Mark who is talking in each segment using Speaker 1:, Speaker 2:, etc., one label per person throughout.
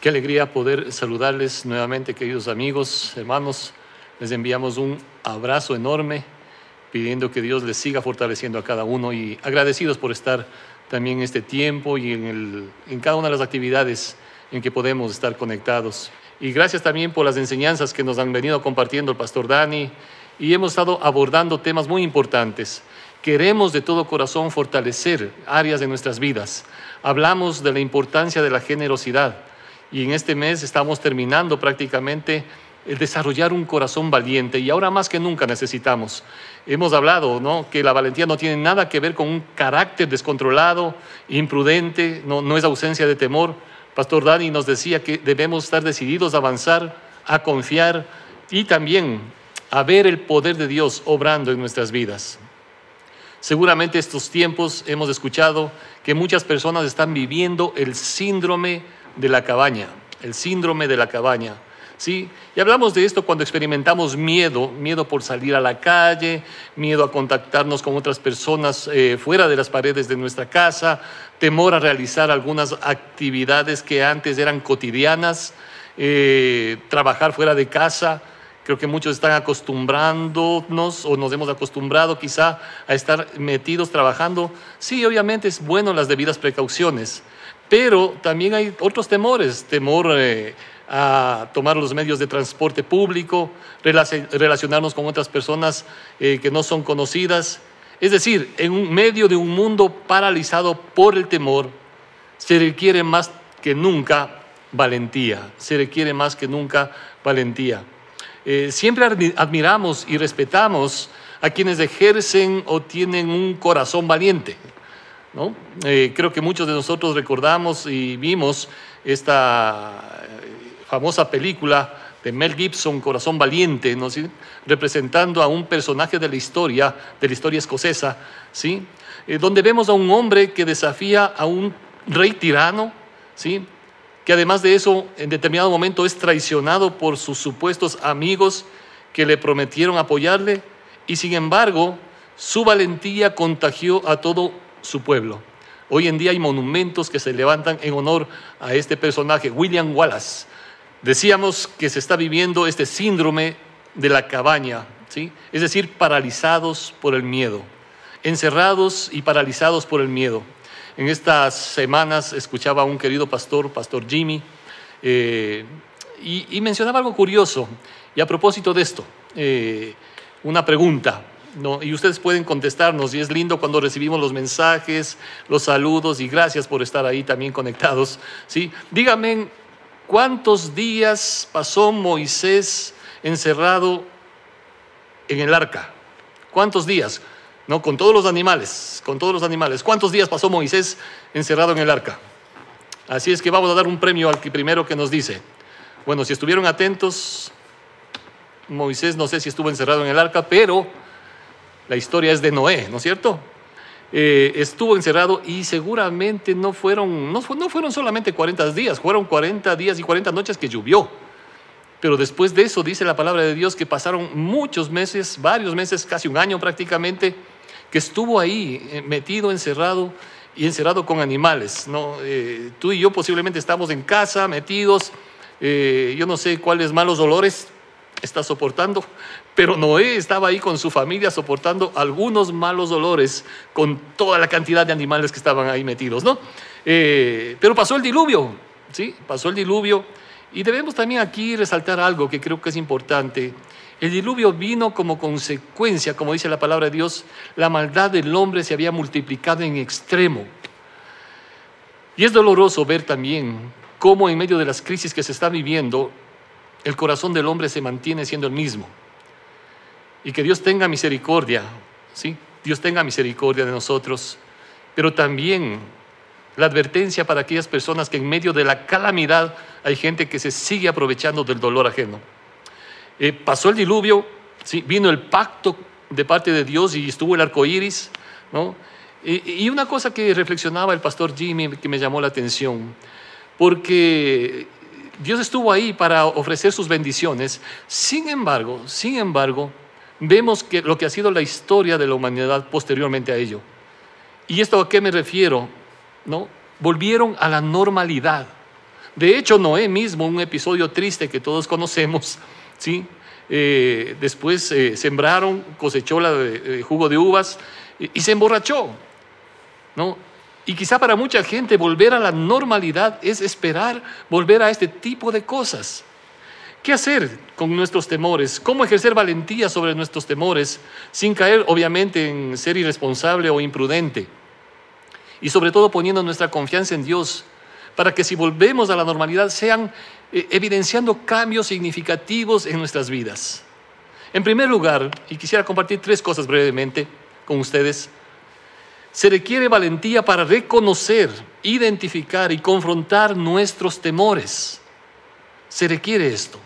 Speaker 1: Qué alegría poder saludarles nuevamente, queridos amigos, hermanos. Les enviamos un abrazo enorme, pidiendo que Dios les siga fortaleciendo a cada uno y agradecidos por estar también este tiempo y en, el, en cada una de las actividades en que podemos estar conectados. Y gracias también por las enseñanzas que nos han venido compartiendo el pastor Dani y hemos estado abordando temas muy importantes. Queremos de todo corazón fortalecer áreas de nuestras vidas. Hablamos de la importancia de la generosidad y en este mes estamos terminando prácticamente el desarrollar un corazón valiente y ahora más que nunca necesitamos. Hemos hablado ¿no? que la valentía no tiene nada que ver con un carácter descontrolado, imprudente, no, no es ausencia de temor. Pastor Dani nos decía que debemos estar decididos a avanzar, a confiar y también a ver el poder de Dios obrando en nuestras vidas. Seguramente estos tiempos hemos escuchado que muchas personas están viviendo el síndrome de la cabaña, el síndrome de la cabaña. ¿sí? Y hablamos de esto cuando experimentamos miedo, miedo por salir a la calle, miedo a contactarnos con otras personas eh, fuera de las paredes de nuestra casa, temor a realizar algunas actividades que antes eran cotidianas, eh, trabajar fuera de casa. Creo que muchos están acostumbrándonos o nos hemos acostumbrado quizá a estar metidos trabajando. Sí, obviamente es bueno las debidas precauciones, pero también hay otros temores, temor eh, a tomar los medios de transporte público, relacionarnos con otras personas eh, que no son conocidas. Es decir, en medio de un mundo paralizado por el temor, se requiere más que nunca valentía, se requiere más que nunca valentía. Eh, siempre admiramos y respetamos a quienes ejercen o tienen un corazón valiente. Eh, creo que muchos de nosotros recordamos y vimos esta eh, famosa película de Mel Gibson, Corazón Valiente, representando a un personaje de la historia, de la historia escocesa, ¿sí? Eh, donde vemos a un hombre que desafía a un rey tirano, ¿sí? que además de eso en determinado momento es traicionado por sus supuestos amigos que le prometieron apoyarle y sin embargo su valentía contagió a todo su pueblo. Hoy en día hay monumentos que se levantan en honor a este personaje, William Wallace. Decíamos que se está viviendo este síndrome de la cabaña, ¿sí? es decir, paralizados por el miedo, encerrados y paralizados por el miedo. En estas semanas escuchaba a un querido pastor, Pastor Jimmy, eh, y, mencionaba algo curioso. Y a propósito de esto, eh, una pregunta. Y ustedes pueden contestarnos, y es lindo cuando recibimos los mensajes, los saludos, y gracias por estar ahí también conectados. ¿sí? Díganme, ¿cuántos días pasó Moisés encerrado en el arca? ¿Cuántos días? No, con todos los animales, con todos los animales. ¿Cuántos días pasó Moisés encerrado en el arca? Así es que vamos a dar un premio al que primero que nos dice. Bueno, si estuvieron atentos, Moisés no sé si estuvo encerrado en el arca, pero la historia es de Noé, ¿no es cierto? Eh, estuvo encerrado y seguramente no fueron, no, no fueron solamente 40 días, fueron 40 días y 40 noches que llovió. Pero después de eso dice la palabra de Dios que pasaron muchos meses, varios meses, casi un año prácticamente, que estuvo ahí eh, metido, encerrado y encerrado con animales. ¿no? Eh, tú y yo posiblemente estamos en casa, metidos, yo no sé cuáles malos olores está soportando, pero Noé estaba ahí con su familia soportando algunos malos dolores con toda la cantidad de animales que estaban ahí metidos, ¿no? Eh, pero pasó el diluvio, ¿sí? Pasó el diluvio y debemos también aquí resaltar algo que creo que es importante. El diluvio vino como consecuencia, como dice la palabra de Dios, la maldad del hombre se había multiplicado en extremo. Y es doloroso ver también cómo en medio de las crisis que se están viviendo, el corazón del hombre se mantiene siendo el mismo. Y que Dios tenga misericordia, ¿sí? Dios tenga misericordia de nosotros, pero también la advertencia para aquellas personas que en medio de la calamidad hay gente que se sigue aprovechando del dolor ajeno. Eh, pasó el diluvio, ¿sí? vino el pacto de parte de Dios y estuvo el arco iris, ¿no? Y, y una cosa que reflexionaba el pastor Jimmy que me llamó la atención, porque Dios estuvo ahí para ofrecer sus bendiciones. Sin embargo, sin embargo, vemos que lo que ha sido la historia de la humanidad posteriormente a ello. ¿Y esto a qué me refiero? ¿No? Volvieron a la normalidad. De hecho, Noé mismo, un episodio triste que todos conocemos, ¿sí? Eh, después eh, sembraron, cosechó la jugo de uvas y, y se emborrachó. ¿no? Y quizá para mucha gente volver a la normalidad es esperar volver a este tipo de cosas. ¿Qué hacer con nuestros temores? ¿Cómo ejercer valentía sobre nuestros temores sin caer obviamente en ser irresponsable o imprudente? Y sobre todo poniendo nuestra confianza en Dios para que si volvemos a la normalidad sean eh, evidenciando cambios significativos en nuestras vidas. En primer lugar, y quisiera compartir tres cosas brevemente con ustedes, se requiere valentía para reconocer, identificar y confrontar nuestros temores. Se requiere esto.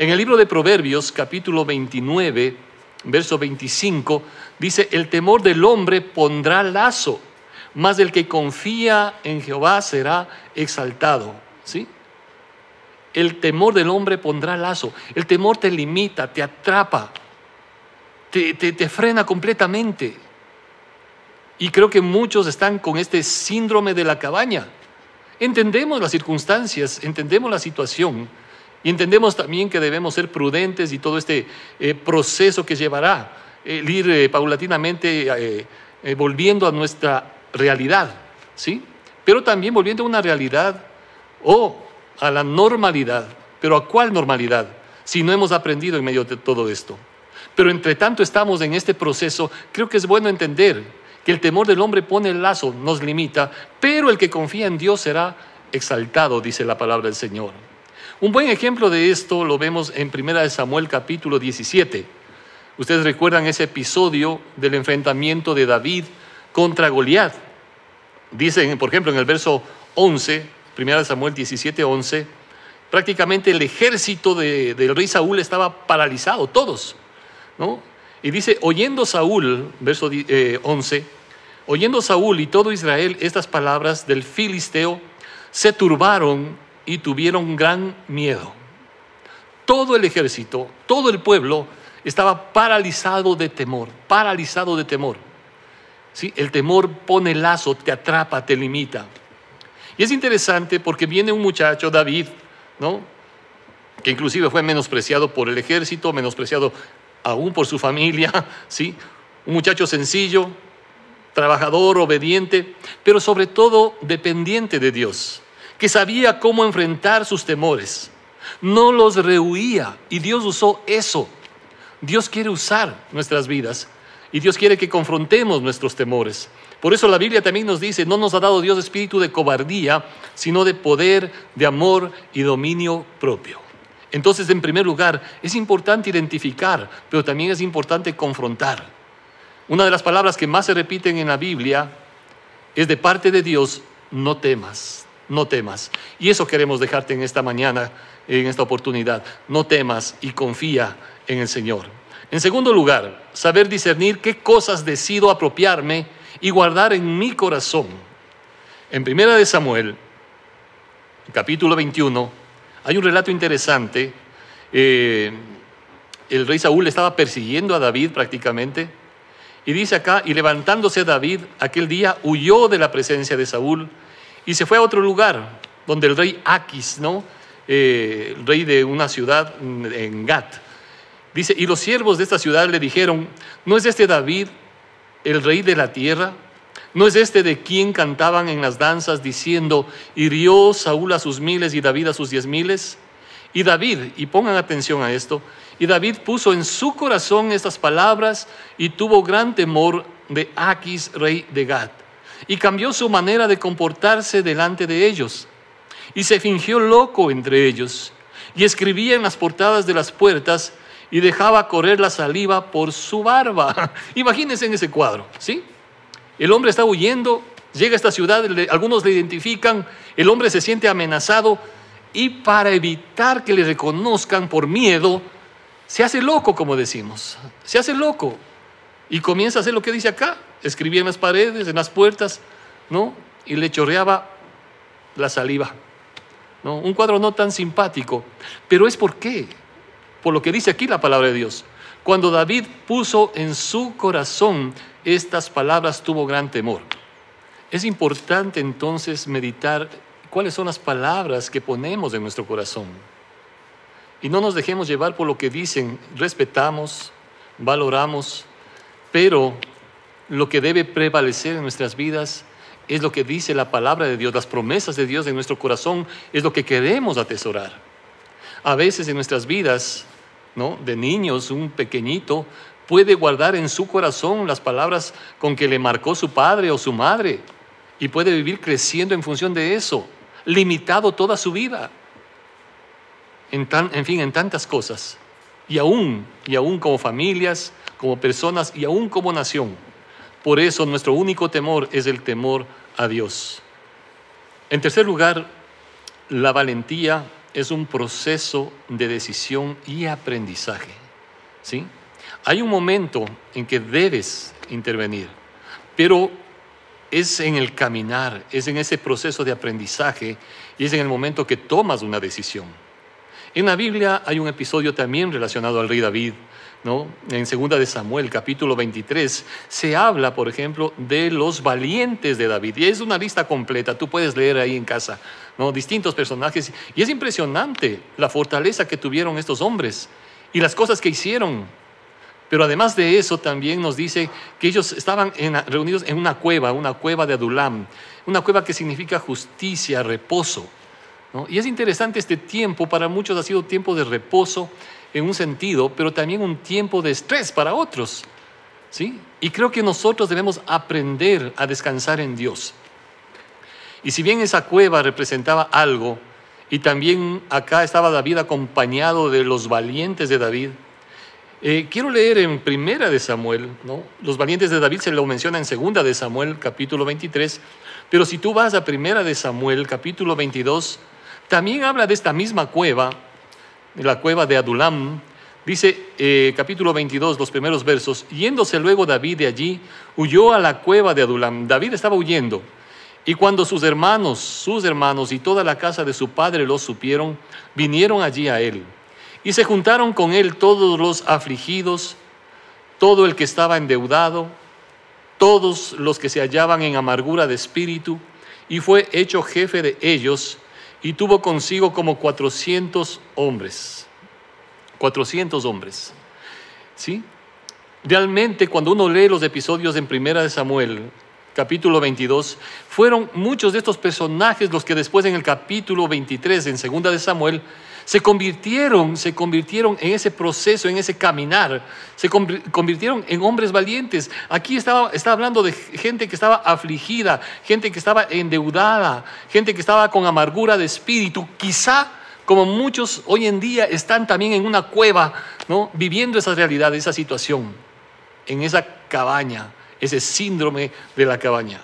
Speaker 1: En el libro de Proverbios, capítulo 29, verso 25, dice, el temor del hombre pondrá lazo, mas el que confía en Jehová será exaltado. ¿Sí? El temor del hombre pondrá lazo. El temor te limita, te atrapa, te, te frena completamente. Y creo que muchos están con este síndrome de la cabaña. Entendemos las circunstancias, entendemos la situación y entendemos también que debemos ser prudentes y todo este eh, proceso que llevará el ir eh, paulatinamente eh, volviendo a nuestra realidad, ¿sí? Pero también volviendo a una realidad o a la normalidad. ¿Pero a cuál normalidad? Si no hemos aprendido en medio de todo esto. Pero entre tanto estamos en este proceso, creo que es bueno entender que el temor del hombre pone el lazo, nos limita, pero el que confía en Dios será exaltado, dice la palabra del Señor. Un buen ejemplo de esto lo vemos en 1 Samuel capítulo 17. Ustedes recuerdan ese episodio del enfrentamiento de David contra Goliat. Dicen, por ejemplo, en el verso 11, 1 Samuel 17, 11, prácticamente el ejército del rey Saúl estaba paralizado, todos. ¿no? Y dice, oyendo Saúl, verso 11, eh, oyendo Saúl y todo Israel estas palabras del filisteo, se turbaron y tuvieron gran miedo. Todo el ejército, todo el pueblo estaba paralizado de temor, paralizado de temor. ¿Sí? El temor pone lazo, te atrapa, te limita. Y es interesante porque viene un muchacho, David, ¿no? que inclusive fue menospreciado por el ejército, menospreciado aún por su familia, ¿sí? Un muchacho sencillo, trabajador, obediente, pero sobre todo dependiente de Dios, que sabía cómo enfrentar sus temores. No los rehuía y Dios usó eso. Dios quiere usar nuestras vidas y Dios quiere que confrontemos nuestros temores. Por eso la Biblia también nos dice, no nos ha dado Dios espíritu de cobardía, sino de poder, de amor y dominio propio. Entonces, en primer lugar, es importante identificar, pero también es importante confrontar. Una de las palabras que más se repiten en la Biblia es de parte de Dios, no temas, no temas. Y eso queremos dejarte en esta mañana, en esta oportunidad. No temas y confía en el Señor. En segundo lugar, saber discernir qué cosas decido apropiarme y guardar en mi corazón. En primera de Samuel, capítulo 21, hay un relato interesante. Eh, el rey Saúl estaba persiguiendo a David prácticamente. Y dice acá, y levantándose David aquel día, huyó de la presencia de Saúl y se fue a otro lugar, donde el rey Aquis, ¿no? Eh, el rey de una ciudad en Gat. Dice, y los siervos de esta ciudad le dijeron, ¿no es este David el rey de la tierra? ¿No es este de quien cantaban en las danzas diciendo, hirió Saúl a sus miles y David a sus diez miles? Y David, y pongan atención a esto, y David puso en su corazón estas palabras y tuvo gran temor de Aquis, rey de Gad, y cambió su manera de comportarse delante de ellos, y se fingió loco entre ellos, y escribía en las portadas de las puertas y dejaba correr la saliva por su barba. Imagínense en ese cuadro, ¿sí? El hombre está huyendo, llega a esta ciudad, algunos le identifican, el hombre se siente amenazado y para evitar que le reconozcan por miedo, se hace loco, como decimos, se hace loco y comienza a hacer lo que dice acá, escribía en las paredes, en las puertas, ¿no? Y le chorreaba la saliva. Un cuadro no tan simpático, pero es por qué, por lo que dice aquí la palabra de Dios. Cuando David puso en su corazón estas palabras, tuvo gran temor. Es importante entonces meditar cuáles son las palabras que ponemos en nuestro corazón. Y no nos dejemos llevar por lo que dicen, respetamos, valoramos, pero lo que debe prevalecer en nuestras vidas es lo que dice la palabra de Dios, las promesas de Dios en nuestro corazón, es lo que queremos atesorar. A veces en nuestras vidas, ¿no? de niños, un pequeñito puede guardar en su corazón las palabras con que le marcó su padre o su madre y puede vivir creciendo en función de eso, limitado toda su vida. En, en fin, en tantas cosas. Y aún, y aún como familias, como personas y aún como nación. Por eso nuestro único temor es el temor a Dios. En tercer lugar, la valentía es un proceso de decisión y aprendizaje. ¿sí? Hay un momento en que debes intervenir, pero es en el caminar, es en ese proceso de aprendizaje y es en el momento que tomas una decisión. En la Biblia hay un episodio también relacionado al rey David, ¿no? En segunda de Samuel, capítulo 23, se habla, por ejemplo, de los valientes de David. Y es una lista completa, tú puedes leer ahí en casa, ¿no? Distintos personajes. Y es impresionante la fortaleza que tuvieron estos hombres y las cosas que hicieron. Pero además de eso, también nos dice que ellos estaban reunidos en una cueva, una cueva de Adulam, una cueva que significa justicia, reposo. Y es interesante este tiempo, para muchos ha sido tiempo de reposo en un sentido, pero también un tiempo de estrés para otros. ¿sí? Y creo que nosotros debemos aprender a descansar en Dios. Y si bien esa cueva representaba algo, y también acá estaba David acompañado de los valientes de David, eh, quiero leer en Primera de Samuel. Los valientes de David se lo menciona en Segunda de Samuel, capítulo 23, pero si tú vas a Primera de Samuel, capítulo 22, también habla de esta misma cueva, la cueva de Adulam. Dice eh, capítulo 22, los primeros versos, yéndose luego David de allí, huyó a la cueva de Adulam. David estaba huyendo. Y cuando sus hermanos, sus hermanos y toda la casa de su padre lo supieron, vinieron allí a él. Y se juntaron con él todos los afligidos, todo el que estaba endeudado, todos los que se hallaban en amargura de espíritu, y fue hecho jefe de ellos y tuvo consigo como 400 hombres. 400 hombres. ¿Sí? Realmente cuando uno lee los episodios en Primera de Samuel, capítulo 22, fueron muchos de estos personajes los que después en el capítulo 23 en Segunda de Samuel se convirtieron, se convirtieron en ese proceso, en ese caminar, se convirtieron en hombres valientes. Aquí estaba, estaba hablando de gente que estaba afligida, gente que estaba endeudada, gente que estaba con amargura de espíritu, quizá como muchos hoy en día están también en una cueva, ¿no? viviendo esa realidad, esa situación, en esa cabaña, ese síndrome de la cabaña.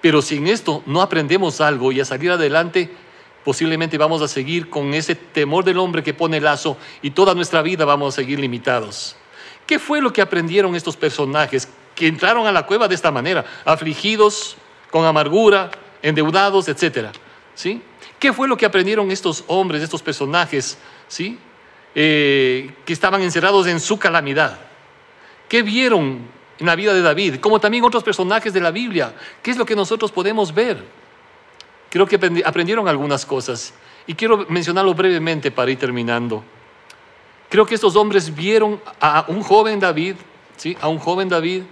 Speaker 1: Pero si en esto no aprendemos algo y a salir adelante, posiblemente vamos a seguir con ese temor del hombre que pone lazo y toda nuestra vida vamos a seguir limitados. ¿Qué fue lo que aprendieron estos personajes que entraron a la cueva de esta manera, afligidos, con amargura, endeudados, etcétera? ¿Sí? ¿Qué fue lo que aprendieron estos hombres, estos personajes, ¿sí? Eh, que estaban encerrados en su calamidad? ¿Qué vieron en la vida de David? Como también otros personajes de la Biblia. ¿Qué es lo que nosotros podemos ver? Creo que aprendieron algunas cosas y quiero mencionarlo brevemente para ir terminando. Creo que estos hombres vieron a un joven David, ¿sí? a un joven David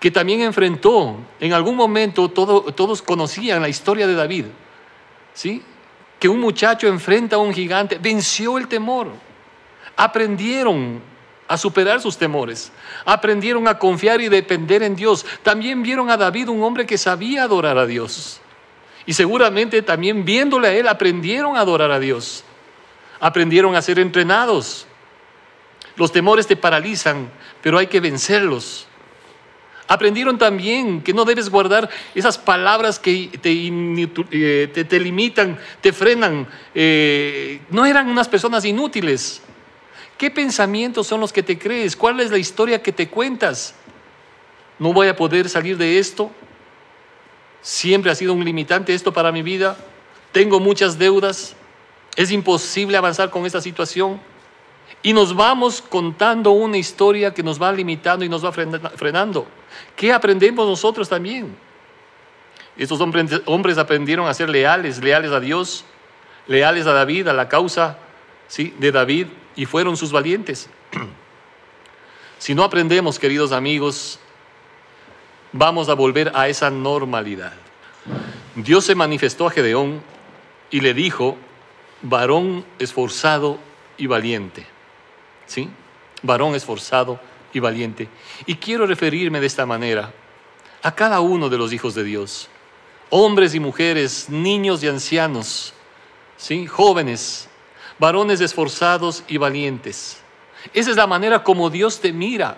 Speaker 1: que también enfrentó, en algún momento todos conocían la historia de David, ¿sí? que un muchacho enfrenta a un gigante, venció el temor, aprendieron a superar sus temores, aprendieron a confiar y depender en Dios. También vieron a David un hombre que sabía adorar a Dios. Y seguramente también viéndole a él aprendieron a adorar a Dios. Aprendieron a ser entrenados. Los temores te paralizan, pero hay que vencerlos. Aprendieron también que no debes guardar esas palabras que te, eh, limitan, te frenan. Eh, no eran unas personas inútiles. ¿Qué pensamientos son los que te crees? ¿Cuál es la historia que te cuentas? ¿No voy a poder salir de esto? Siempre ha sido un limitante esto para mi vida. Tengo muchas deudas. Es imposible avanzar con esta situación. Y nos vamos contando una historia que nos va limitando y nos va frenando. ¿Qué aprendemos nosotros también? Estos hombres, aprendieron a ser leales, leales a Dios, leales a David, a la causa ¿sí? de David, y fueron sus valientes. si no aprendemos, queridos amigos, vamos a volver a esa normalidad. Dios se manifestó a Gedeón y le dijo, varón esforzado y valiente. ¿Sí? Varón esforzado y valiente. Y quiero referirme de esta manera a cada uno de los hijos de Dios, hombres y mujeres, niños y ancianos, ¿sí? jóvenes, varones esforzados y valientes. Esa es la manera como Dios te mira.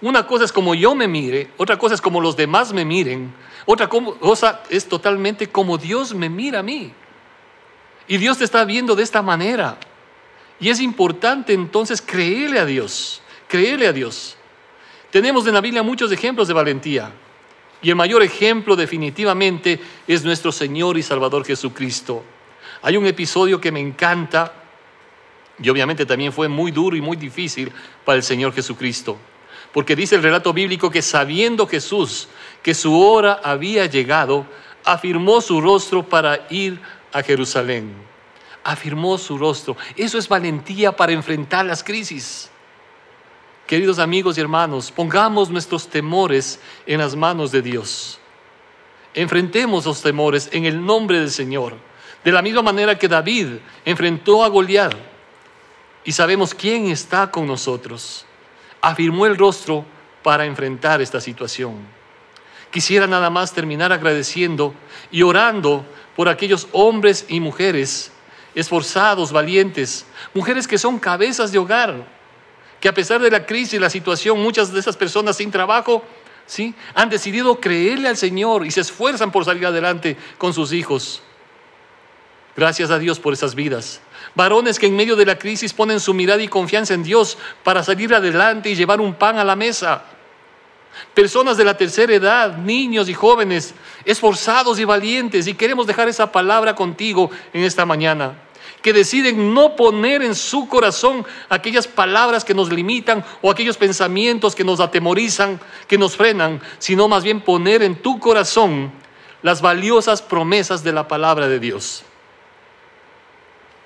Speaker 1: Una cosa es como yo me mire, otra cosa es como los demás me miren, otra cosa es totalmente como Dios me mira a mí. Y Dios te está viendo de esta manera. Y es importante entonces creerle a Dios, creerle a Dios. Tenemos en la Biblia muchos ejemplos de valentía. Y el mayor ejemplo definitivamente es nuestro Señor y Salvador Jesucristo. Hay un episodio que me encanta y obviamente también fue muy duro y muy difícil para el Señor Jesucristo. Porque dice el relato bíblico que sabiendo Jesús que su hora había llegado, afirmó su rostro para ir a Jerusalén. Afirmó su rostro. Eso es valentía para enfrentar las crisis. Queridos amigos y hermanos, pongamos nuestros temores en las manos de Dios. Enfrentemos los temores en el nombre del Señor. De la misma manera que David enfrentó a Goliat y sabemos quién está con nosotros. Afirmó el rostro para enfrentar esta situación. Quisiera nada más terminar agradeciendo y orando por aquellos hombres y mujeres esforzados, valientes, mujeres que son cabezas de hogar, que a pesar de la crisis y la situación, muchas de esas personas sin trabajo, ¿sí? han decidido creerle al Señor y se esfuerzan por salir adelante con sus hijos. Gracias a Dios por esas vidas. Varones que en medio de la crisis ponen su mirada y confianza en Dios para salir adelante y llevar un pan a la mesa. Personas de la tercera edad, niños y jóvenes, esforzados y valientes. Y queremos dejar esa palabra contigo en esta mañana. Que deciden no poner en su corazón aquellas palabras que nos limitan o aquellos pensamientos que nos atemorizan, que nos frenan, sino más bien poner en tu corazón las valiosas promesas de la palabra de Dios.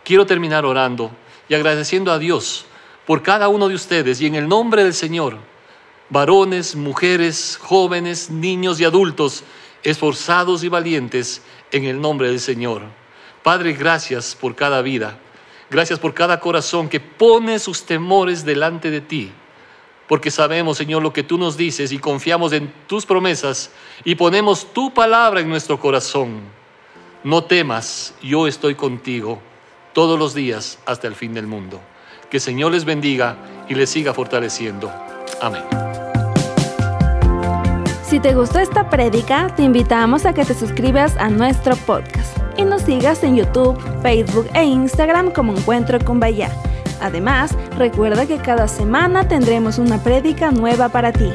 Speaker 1: Quiero terminar orando y agradeciendo a Dios por cada uno de ustedes y en el nombre del Señor, varones, mujeres, jóvenes, niños y adultos, esforzados y valientes en el nombre del Señor. Padre, gracias por cada vida. Gracias por cada corazón que pone sus temores delante de ti. Porque sabemos, Señor, lo que tú nos dices y confiamos en tus promesas y ponemos tu palabra en nuestro corazón. No temas, yo estoy contigo todos los días hasta el fin del mundo. Que el Señor les bendiga y les siga fortaleciendo. Amén.
Speaker 2: Si te gustó esta prédica, te invitamos a que te suscribas a nuestro podcast y nos sigas en YouTube, Facebook e Instagram como Encuentro con Bahía. Además, recuerda que cada semana tendremos una prédica nueva para ti.